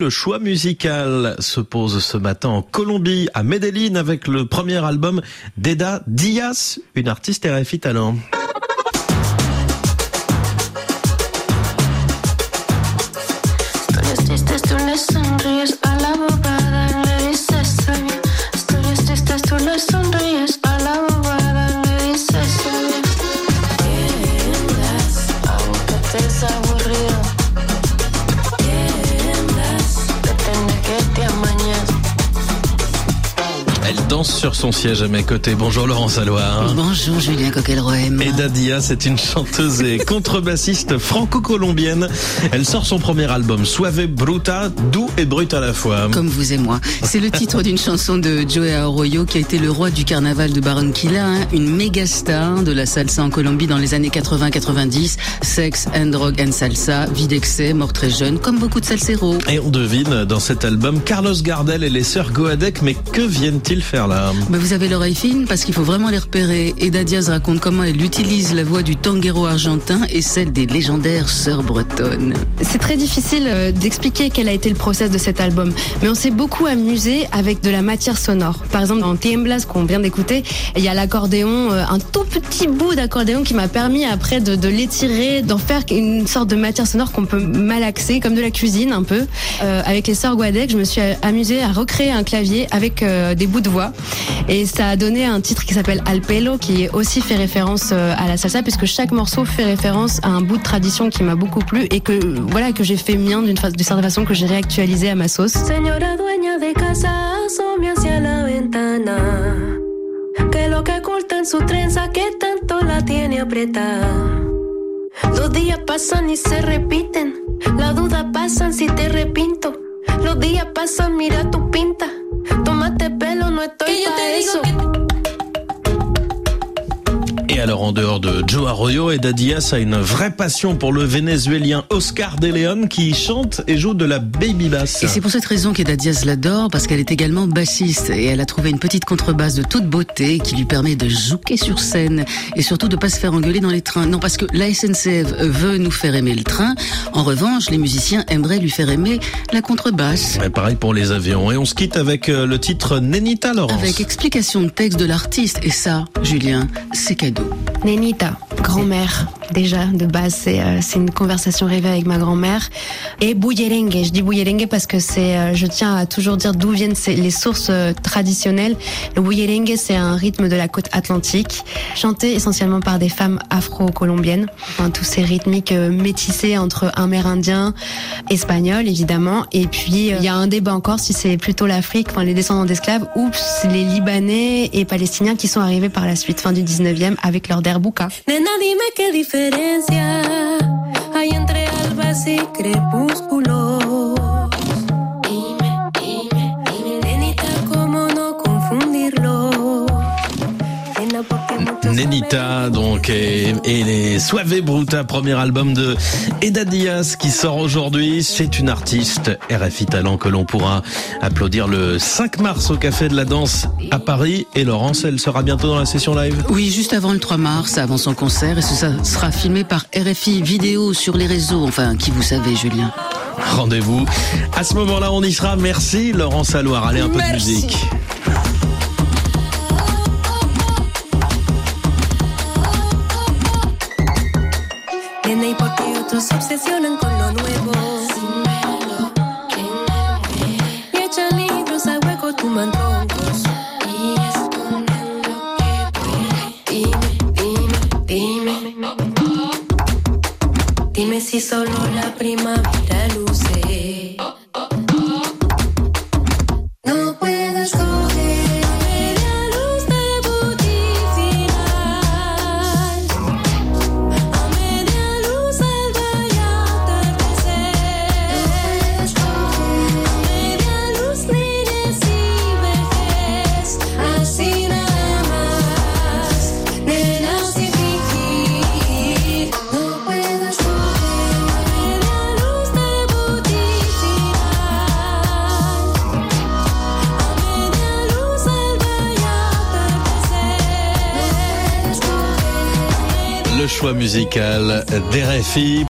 Le choix musical se pose ce matin en Colombie, à Medellín, avec le premier album d'Eda Diaz, une artiste RFI talent. Danse sur son siège à mes côtés. Bonjour Laurence Aloir. Bonjour Julien Coquelroem. Et Dadia, c'est une chanteuse et contrebassiste franco-colombienne. Elle sort son premier album, Suave Bruta, doux et brut à la fois. Comme vous et moi. C'est le titre d'une chanson de Joey Arroyo qui a été le roi du carnaval de Barranquilla, hein, une méga star de la salsa en Colombie dans les années 80-90. Sex and drug and salsa, vie d'excès, mort très jeune, comme beaucoup de salseros. Et on devine dans cet album Carlos Gardel et les sœurs Goadec, mais que viennent-ils faire là Vous avez l'oreille fine parce qu'il faut vraiment les repérer. Eda Diaz raconte comment elle utilise la voix du tanguero argentin et celle des légendaires sœurs bretonnes. C'est très difficile euh, d'expliquer quel a été le process de cet album, mais on s'est beaucoup amusé avec de la matière sonore. Par exemple, dans Tiemblas qu'on vient d'écouter, il y a l'accordéon, euh, un tout petit bout d'accordéon qui m'a permis après de, de l'étirer, d'en faire une sorte de matière sonore qu'on peut malaxer, comme de la cuisine un peu. Euh, avec les sœurs Guadec, je me suis amusée à recréer un clavier avec des bouts de voix et ça a donné un titre qui s'appelle Alpelo, qui aussi fait référence euh, à la salsa, puisque chaque morceau fait référence à un bout de tradition qui m'a beaucoup plu et que voilà que j'ai fait mien d'une certaine façon, que j'ai réactualisé à ma sauce. Señora dueña de casa, hacia la ventana. Que lo que oculta en su trenza que tanto la tiene apretada. Los días pasan y se repiten. La duda pasan si te repinto. Los días pasan, mira tu pinta. Tómate pelo, no estoy para eso. Et alors en dehors de Joe Arroyo, Eda Diaz a une vraie passion pour le vénézuélien Oscar De Leon qui chante et joue de la baby bass. Et c'est pour cette raison qu'Eda Diaz l'adore parce qu'elle est également bassiste et elle a trouvé une petite contrebasse de toute beauté qui lui permet de jouer sur scène et surtout de pas se faire engueuler dans les trains. Non parce que la SNCF veut nous faire aimer le train. En revanche, les musiciens aimeraient lui faire aimer la contrebasse. Et pareil pour les avions. Et on se quitte avec euh, le titre Nenita Laurence. Avec explication de texte de l'artiste et ça, Julien, c'est cadeau. Nenita, grand-mère déjà de base c'est euh, c'est une conversation rêvée avec ma grand-mère. Et bouyerengue je dis bouyerengue parce que c'est euh, je tiens à toujours dire d'où viennent les sources euh, traditionnelles. Le bouyerengue c'est un rythme de la côte atlantique chanté essentiellement par des femmes afro-colombiennes. Enfin, tous ces rythmiques métissés entre amérindien espagnol évidemment. Et puis il y a un débat encore si c'est plutôt l'Afrique enfin les descendants d'esclaves ou les libanais et palestiniens qui sont arrivés par la suite fin du 19e avec leur derbouka diferencia hay entre albas y crepúsculos? Dime, dime, dime, nenita, ¿cómo no confundirlo? Nenita, et, et, les Suave Bruta, premier album de Eda Diaz qui sort aujourd'hui. C'est une artiste RFI Talent que l'on pourra applaudir le 5 mars au Café de la Danse à Paris. Et Laurence, elle sera bientôt dans la session live Oui, juste avant le 3 mars, avant son concert. Et ça sera filmé par RFI Vidéo sur les réseaux. Enfin, qui vous savez, Julien. Rendez-vous. À ce moment-là, on y sera. Merci, Laurence Alloire. Allez, un peu de musique. Y porque otros se obsesionan con lo nuevo. Y echan libros a hueco, tuman troncos. Y esconden lo que Dime, dime, dime. Dime si solo la primavera choix musical d'RFI.